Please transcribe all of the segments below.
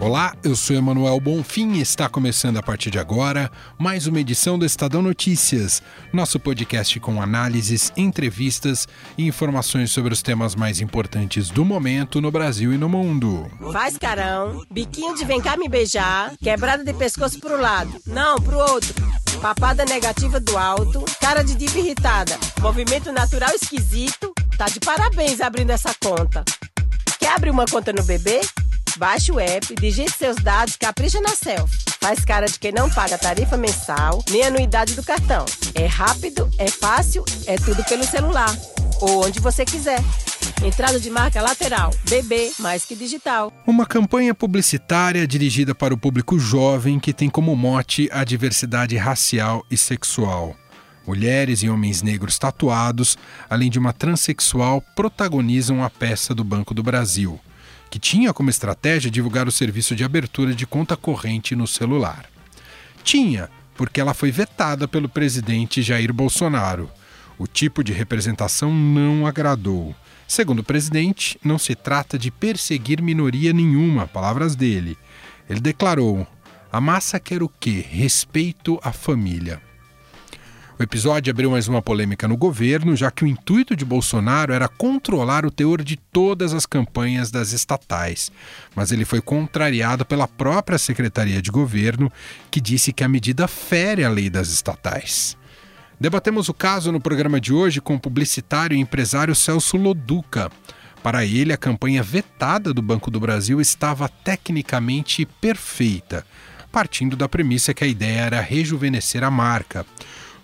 Olá, eu sou Emanuel Bonfim e está começando a partir de agora mais uma edição do Estadão Notícias, nosso podcast com análises, entrevistas e informações sobre os temas mais importantes do momento no Brasil e no mundo. Faz carão, biquinho de vem cá me beijar, quebrada de pescoço pro lado, não pro outro. Papada negativa do alto, cara de diva irritada, movimento natural esquisito. Tá de parabéns abrindo essa conta. Quer abrir uma conta no bebê? Baixe o app, digite seus dados, capricha na selfie. Faz cara de quem não paga tarifa mensal nem anuidade do cartão. É rápido, é fácil, é tudo pelo celular. Ou onde você quiser. Entrada de marca lateral. BB, mais que digital. Uma campanha publicitária dirigida para o público jovem que tem como mote a diversidade racial e sexual. Mulheres e homens negros tatuados, além de uma transexual, protagonizam a peça do Banco do Brasil que tinha como estratégia divulgar o serviço de abertura de conta corrente no celular. Tinha, porque ela foi vetada pelo presidente Jair Bolsonaro. O tipo de representação não agradou. Segundo o presidente, não se trata de perseguir minoria nenhuma, palavras dele. Ele declarou: a massa quer o quê? Respeito à família. O episódio abriu mais uma polêmica no governo, já que o intuito de Bolsonaro era controlar o teor de todas as campanhas das estatais. Mas ele foi contrariado pela própria Secretaria de Governo, que disse que a medida fere a lei das estatais. Debatemos o caso no programa de hoje com o publicitário e empresário Celso Loduca. Para ele, a campanha vetada do Banco do Brasil estava tecnicamente perfeita, partindo da premissa que a ideia era rejuvenescer a marca.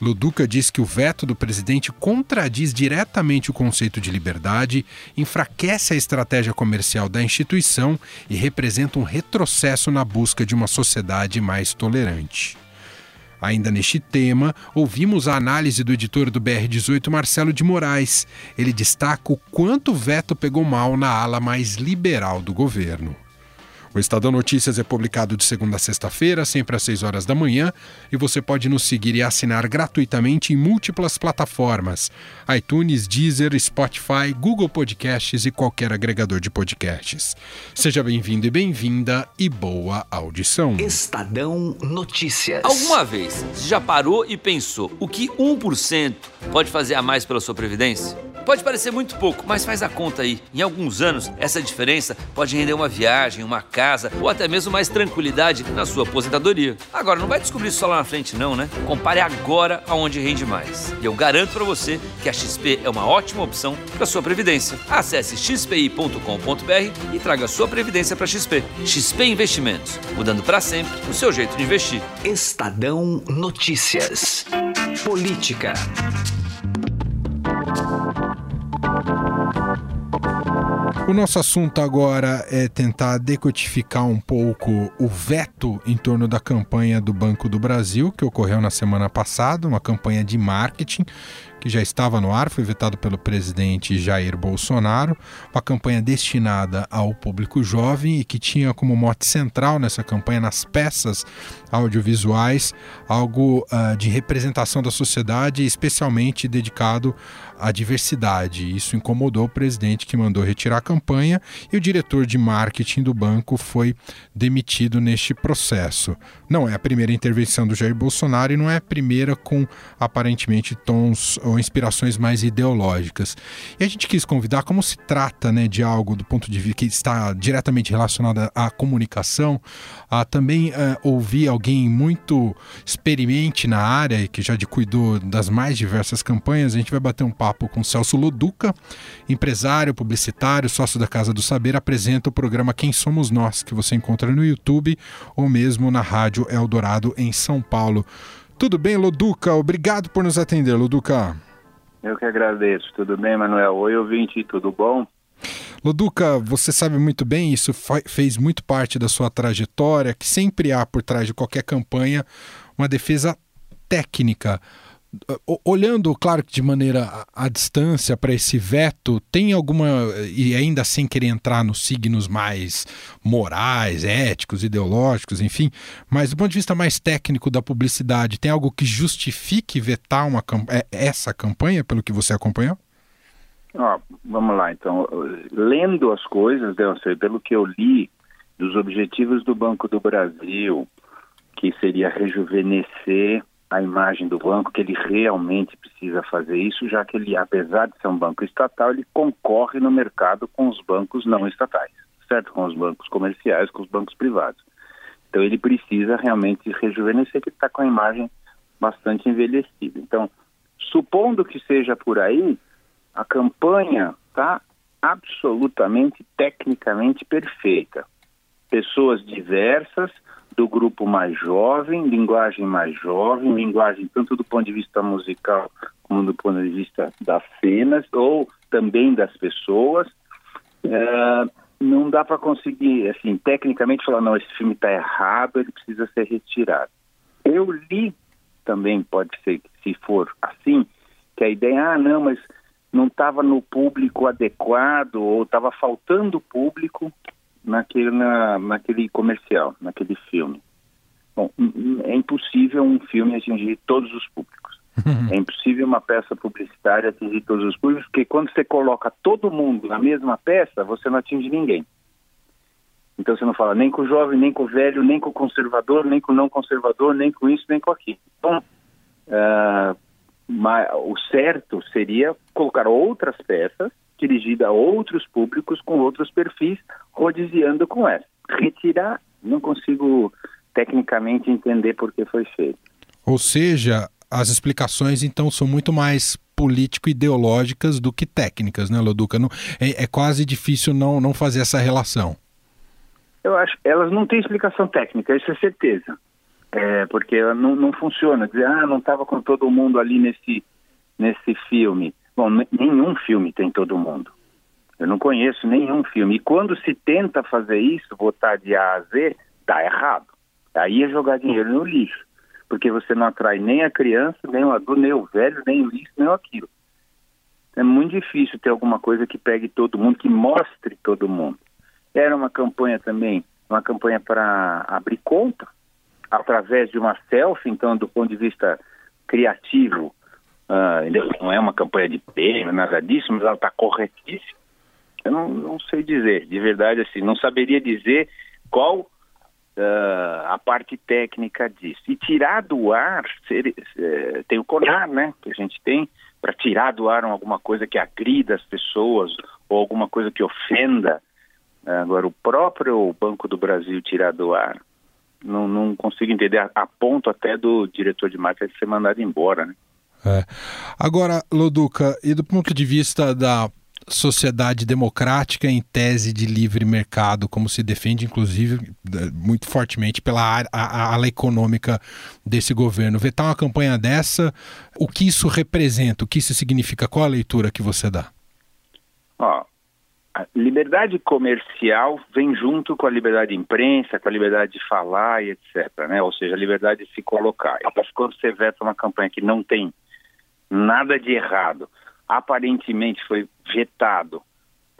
Luduca diz que o veto do presidente contradiz diretamente o conceito de liberdade, enfraquece a estratégia comercial da instituição e representa um retrocesso na busca de uma sociedade mais tolerante. Ainda neste tema, ouvimos a análise do editor do BR18, Marcelo de Moraes. Ele destaca o quanto o veto pegou mal na ala mais liberal do governo. O Estadão Notícias é publicado de segunda a sexta-feira, sempre às 6 horas da manhã, e você pode nos seguir e assinar gratuitamente em múltiplas plataformas: iTunes, Deezer, Spotify, Google Podcasts e qualquer agregador de podcasts. Seja bem-vindo e bem-vinda e boa audição. Estadão Notícias. Alguma vez você já parou e pensou o que 1% pode fazer a mais pela sua previdência? Pode parecer muito pouco, mas faz a conta aí. Em alguns anos, essa diferença pode render uma viagem, uma casa ou até mesmo mais tranquilidade na sua aposentadoria. Agora, não vai descobrir isso só lá na frente, não, né? Compare agora aonde rende mais. E eu garanto para você que a XP é uma ótima opção para sua previdência. Acesse xpi.com.br e traga sua previdência para XP. XP Investimentos, mudando para sempre o seu jeito de investir. Estadão Notícias. Política. O nosso assunto agora é tentar decodificar um pouco o veto em torno da campanha do Banco do Brasil, que ocorreu na semana passada, uma campanha de marketing que já estava no ar, foi vetado pelo presidente Jair Bolsonaro, uma campanha destinada ao público jovem e que tinha como mote central nessa campanha, nas peças audiovisuais, algo uh, de representação da sociedade, especialmente dedicado à diversidade. Isso incomodou o presidente que mandou retirar a campanha e o diretor de marketing do banco foi demitido neste processo. Não é a primeira intervenção do Jair Bolsonaro e não é a primeira com aparentemente tons ou inspirações mais ideológicas. E a gente quis convidar, como se trata né, de algo do ponto de vista que está diretamente relacionado à comunicação, a também uh, ouvir alguém muito experimente na área e que já cuidou das mais diversas campanhas. A gente vai bater um papo com Celso Loduca, empresário, publicitário, sócio da Casa do Saber, apresenta o programa Quem Somos Nós, que você encontra no YouTube ou mesmo na Rádio Eldorado em São Paulo. Tudo bem, Loduca? Obrigado por nos atender, Loduca. Eu que agradeço. Tudo bem, Manuel? Oi, ouvinte, tudo bom? Loduca, você sabe muito bem, isso fez muito parte da sua trajetória, que sempre há por trás de qualquer campanha uma defesa técnica. Olhando, claro que de maneira à distância para esse veto, tem alguma, e ainda sem querer entrar nos signos mais morais, éticos, ideológicos, enfim, mas do ponto de vista mais técnico da publicidade, tem algo que justifique vetar uma, é, essa campanha, pelo que você acompanhou? Vamos lá, então. Lendo as coisas, sei, pelo que eu li, dos objetivos do Banco do Brasil, que seria rejuvenescer a imagem do banco, que ele realmente precisa fazer isso, já que ele, apesar de ser um banco estatal, ele concorre no mercado com os bancos não estatais, certo? Com os bancos comerciais, com os bancos privados. Então ele precisa realmente rejuvenescer, que está com a imagem bastante envelhecida. Então, supondo que seja por aí, a campanha está absolutamente tecnicamente perfeita. Pessoas diversas, do grupo mais jovem, linguagem mais jovem, linguagem tanto do ponto de vista musical como do ponto de vista das cenas ou também das pessoas. É, não dá para conseguir, assim, tecnicamente falar, não, esse filme está errado, ele precisa ser retirado. Eu li também, pode ser, se for assim, que a ideia, ah, não, mas não estava no público adequado ou estava faltando público naquele, na, naquele comercial, naquele filme. Bom, é impossível um filme atingir todos os públicos. é impossível uma peça publicitária atingir todos os públicos, porque quando você coloca todo mundo na mesma peça, você não atinge ninguém. Então você não fala nem com o jovem, nem com o velho, nem com o conservador, nem com o não conservador, nem com isso, nem com aquilo. Então, uh, o certo seria colocar outras peças dirigida a outros públicos com outros perfis, rodiziando com essa. Retirar, não consigo tecnicamente entender por que foi feito. Ou seja, as explicações então são muito mais político-ideológicas do que técnicas, né, Loduca? Não, é, é, quase difícil não, não fazer essa relação. Eu acho elas não têm explicação técnica, isso é certeza. É, porque não, não funciona. Dizer, ah, não estava com todo mundo ali nesse, nesse filme. Bom, nenhum filme tem todo mundo. Eu não conheço nenhum filme. E quando se tenta fazer isso, votar de A a Z, dá errado. Aí é jogar dinheiro no lixo. Porque você não atrai nem a criança, nem o adulto, nem o velho, nem o isso, nem aquilo. É muito difícil ter alguma coisa que pegue todo mundo, que mostre todo mundo. Era uma campanha também, uma campanha para abrir conta, através de uma selfie, então, do ponto de vista criativo, Uh, não é uma campanha de prêmio, nada disso, mas ela está corretíssima. Eu não, não, sei dizer, de verdade, assim, não saberia dizer qual uh, a parte técnica disso. E tirar do ar, ser, uh, tem o CONAR, né, que a gente tem, para tirar do ar alguma coisa que agrida as pessoas ou alguma coisa que ofenda. Agora, o próprio Banco do Brasil tirar do ar, não, não consigo entender, a, a ponto até do diretor de marketing ser mandado embora, né? É. Agora, Loduca, e do ponto de vista da sociedade democrática em tese de livre mercado, como se defende, inclusive, muito fortemente pela ala econômica desse governo. Vetar uma campanha dessa, o que isso representa, o que isso significa? Qual a leitura que você dá? Ó, a liberdade comercial vem junto com a liberdade de imprensa, com a liberdade de falar e etc. Né? Ou seja, a liberdade de se colocar. Mas quando você veta uma campanha que não tem nada de errado. Aparentemente foi vetado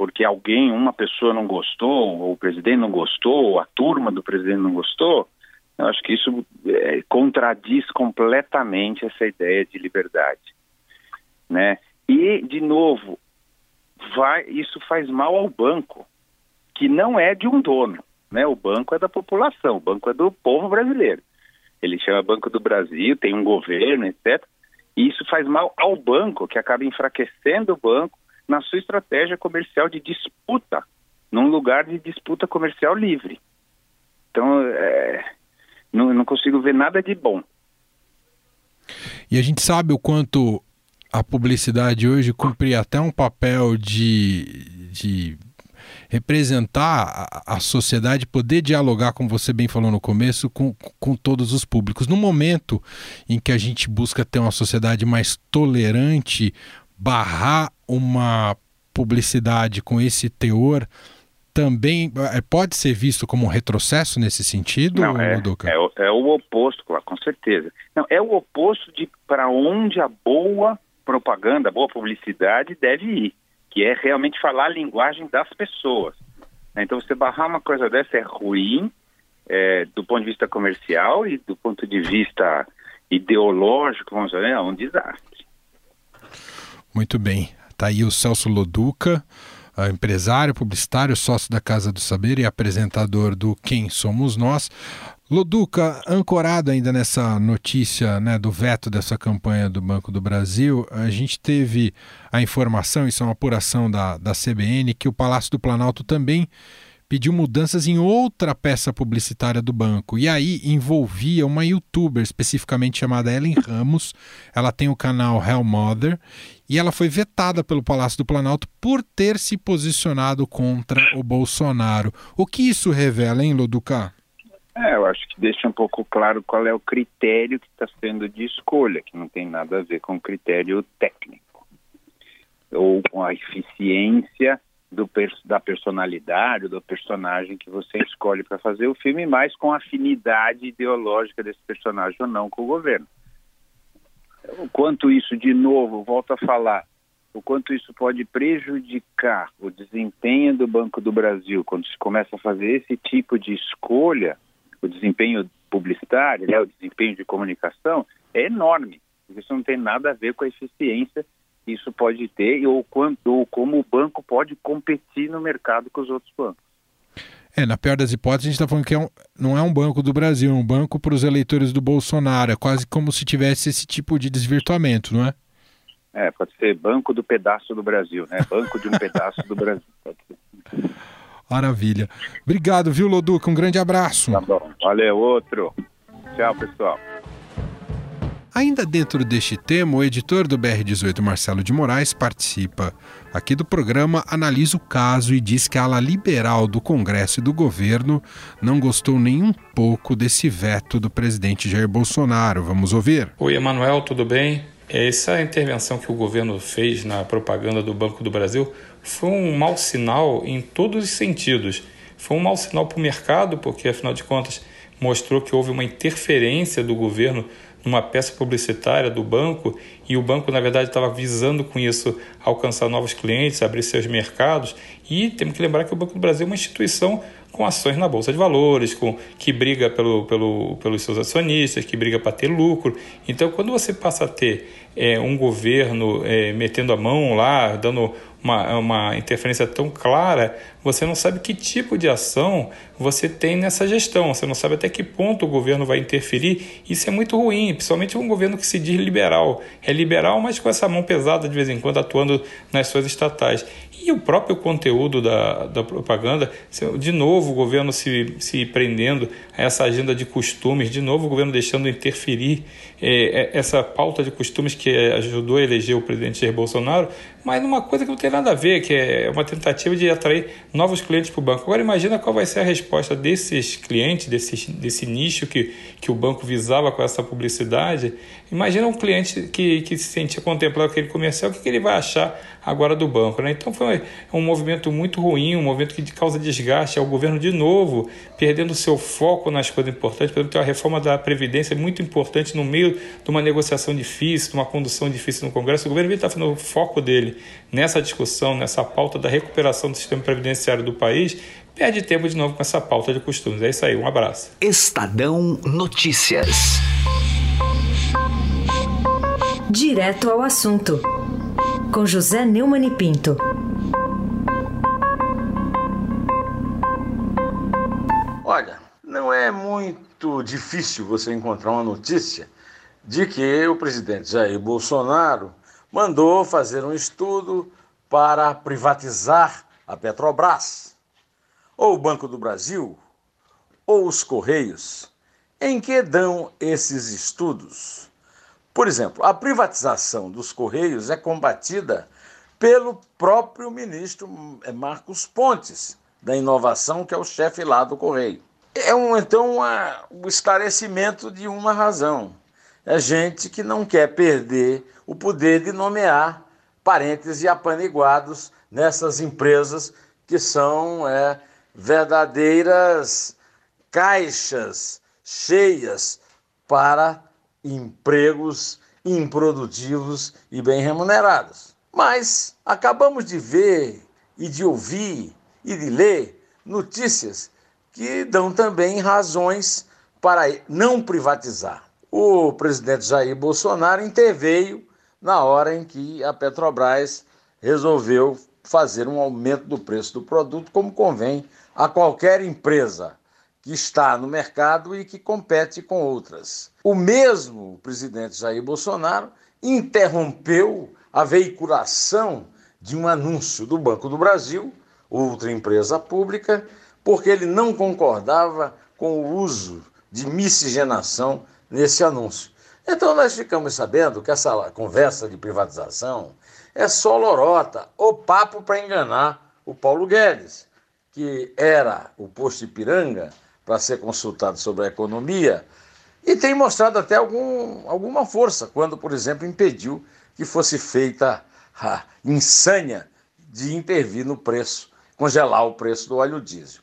porque alguém, uma pessoa não gostou, ou o presidente não gostou, ou a turma do presidente não gostou. Eu acho que isso é, contradiz completamente essa ideia de liberdade, né? E de novo, vai, isso faz mal ao banco, que não é de um dono, né? O banco é da população, o banco é do povo brasileiro. Ele chama Banco do Brasil, tem um governo, etc. E isso faz mal ao banco, que acaba enfraquecendo o banco na sua estratégia comercial de disputa, num lugar de disputa comercial livre. Então, é, não, não consigo ver nada de bom. E a gente sabe o quanto a publicidade hoje cumpre até um papel de, de representar a, a sociedade, poder dialogar, como você bem falou no começo, com, com todos os públicos. No momento em que a gente busca ter uma sociedade mais tolerante, barrar uma publicidade com esse teor também é, pode ser visto como um retrocesso nesse sentido, Não, é? É, é, o oposto, com certeza. Não, é o oposto de para onde a boa propaganda, a boa publicidade deve ir, que é realmente falar a linguagem das pessoas. Então, você barrar uma coisa dessa é ruim é, do ponto de vista comercial e do ponto de vista ideológico, vamos dizer, é um desastre. Muito bem. Está aí o Celso Loduca, empresário, publicitário, sócio da Casa do Saber e apresentador do Quem Somos Nós. Loduca, ancorado ainda nessa notícia né, do veto dessa campanha do Banco do Brasil, a gente teve a informação, isso é uma apuração da, da CBN, que o Palácio do Planalto também pediu mudanças em outra peça publicitária do banco. E aí envolvia uma youtuber especificamente chamada Ellen Ramos. Ela tem o canal Hell Mother e ela foi vetada pelo Palácio do Planalto por ter se posicionado contra o Bolsonaro. O que isso revela, hein, Loduca? É, eu acho que deixa um pouco claro qual é o critério que está sendo de escolha, que não tem nada a ver com critério técnico ou com a eficiência do, da personalidade, do personagem que você escolhe para fazer o filme, mas com a afinidade ideológica desse personagem ou não com o governo. O quanto isso, de novo, volto a falar, o quanto isso pode prejudicar o desempenho do Banco do Brasil quando se começa a fazer esse tipo de escolha, o desempenho publicitário, né, o desempenho de comunicação, é enorme. Isso não tem nada a ver com a eficiência que isso pode ter ou, quanto, ou como o banco pode competir no mercado com os outros bancos. É, na pior das hipóteses, a gente está falando que é um, não é um banco do Brasil, é um banco para os eleitores do Bolsonaro. É quase como se tivesse esse tipo de desvirtuamento, não é? É, pode ser banco do pedaço do Brasil, né? Banco de um pedaço do Brasil. Maravilha. Obrigado, viu, Loduca? Um grande abraço. Tá bom. Valeu, outro. Tchau, pessoal. Ainda dentro deste tema, o editor do BR18, Marcelo de Moraes, participa aqui do programa, analisa o caso e diz que a ala liberal do Congresso e do governo não gostou nem um pouco desse veto do presidente Jair Bolsonaro. Vamos ouvir. Oi, Emanuel, tudo bem? Essa intervenção que o governo fez na propaganda do Banco do Brasil foi um mau sinal em todos os sentidos. Foi um mau sinal para o mercado, porque afinal de contas mostrou que houve uma interferência do governo numa peça publicitária do banco e o banco, na verdade, estava visando com isso alcançar novos clientes, abrir seus mercados. E temos que lembrar que o Banco do Brasil é uma instituição com ações na Bolsa de Valores, com, que briga pelo, pelo, pelos seus acionistas, que briga para ter lucro. Então, quando você passa a ter é, um governo é, metendo a mão lá, dando uma, uma interferência tão clara, você não sabe que tipo de ação você tem nessa gestão, você não sabe até que ponto o governo vai interferir. Isso é muito ruim, principalmente um governo que se diz liberal. É liberal, mas com essa mão pesada de vez em quando atuando nas suas estatais. E o próprio conteúdo da, da propaganda, de novo o governo se, se prendendo a essa agenda de costumes, de novo o governo deixando interferir é, essa pauta de costumes que ajudou a eleger o presidente Jair Bolsonaro, mas numa coisa que não tem nada a ver, que é uma tentativa de atrair novos clientes para o banco. Agora imagina qual vai ser a resposta desses clientes, desse, desse nicho que, que o banco visava com essa publicidade. Imagina um cliente que, que se sentia contemplado aquele comercial, o que, que ele vai achar agora do banco? Né? Então foi um movimento muito ruim, um movimento que causa desgaste ao governo de novo, perdendo seu foco nas coisas importantes. Por exemplo, tem a reforma da Previdência muito importante no meio de uma negociação difícil, de uma condução difícil no Congresso. O governo está fazendo o foco dele nessa discussão, nessa pauta da recuperação do sistema previdenciário do país, perde tempo de novo com essa pauta de costumes. É isso aí, um abraço. Estadão Notícias. Direto ao assunto, com José Neumann e Pinto. Olha, não é muito difícil você encontrar uma notícia de que o presidente Jair Bolsonaro mandou fazer um estudo para privatizar a Petrobras, ou o Banco do Brasil, ou os Correios. Em que dão esses estudos? Por exemplo, a privatização dos Correios é combatida pelo próprio ministro Marcos Pontes, da inovação, que é o chefe lá do Correio. É um, então o esclarecimento de uma razão. É gente que não quer perder o poder de nomear parentes e apaniguados nessas empresas que são é, verdadeiras caixas cheias para empregos improdutivos e bem remunerados. Mas acabamos de ver e de ouvir e de ler notícias que dão também razões para não privatizar. O presidente Jair Bolsonaro interveio na hora em que a Petrobras resolveu fazer um aumento do preço do produto, como convém a qualquer empresa que está no mercado e que compete com outras. O mesmo presidente Jair Bolsonaro interrompeu a veiculação de um anúncio do Banco do Brasil, outra empresa pública, porque ele não concordava com o uso de miscigenação nesse anúncio. Então nós ficamos sabendo que essa conversa de privatização é só lorota, ou papo para enganar o Paulo Guedes, que era o posto Ipiranga para ser consultado sobre a economia e tem mostrado até algum, alguma força quando, por exemplo, impediu que fosse feita a insânia de intervir no preço, congelar o preço do óleo diesel.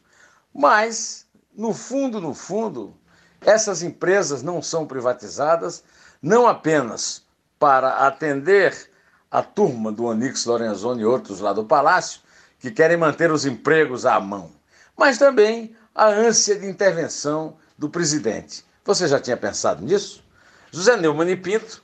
Mas, no fundo, no fundo, essas empresas não são privatizadas não apenas para atender a turma do Onix Lorenzoni e outros lá do Palácio, que querem manter os empregos à mão, mas também a ânsia de intervenção do presidente. Você já tinha pensado nisso? José Neumann e Pinto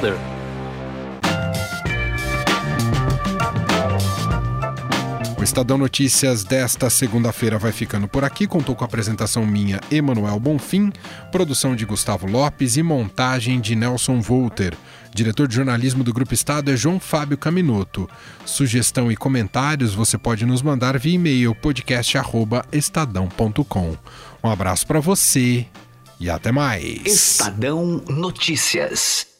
O Estadão Notícias desta segunda-feira vai ficando por aqui. Contou com a apresentação minha, Emanuel Bonfim, produção de Gustavo Lopes e montagem de Nelson Volter. Diretor de jornalismo do Grupo Estado é João Fábio Caminoto. Sugestão e comentários você pode nos mandar via e-mail podcast@estadão.com. Um abraço para você e até mais. Estadão Notícias.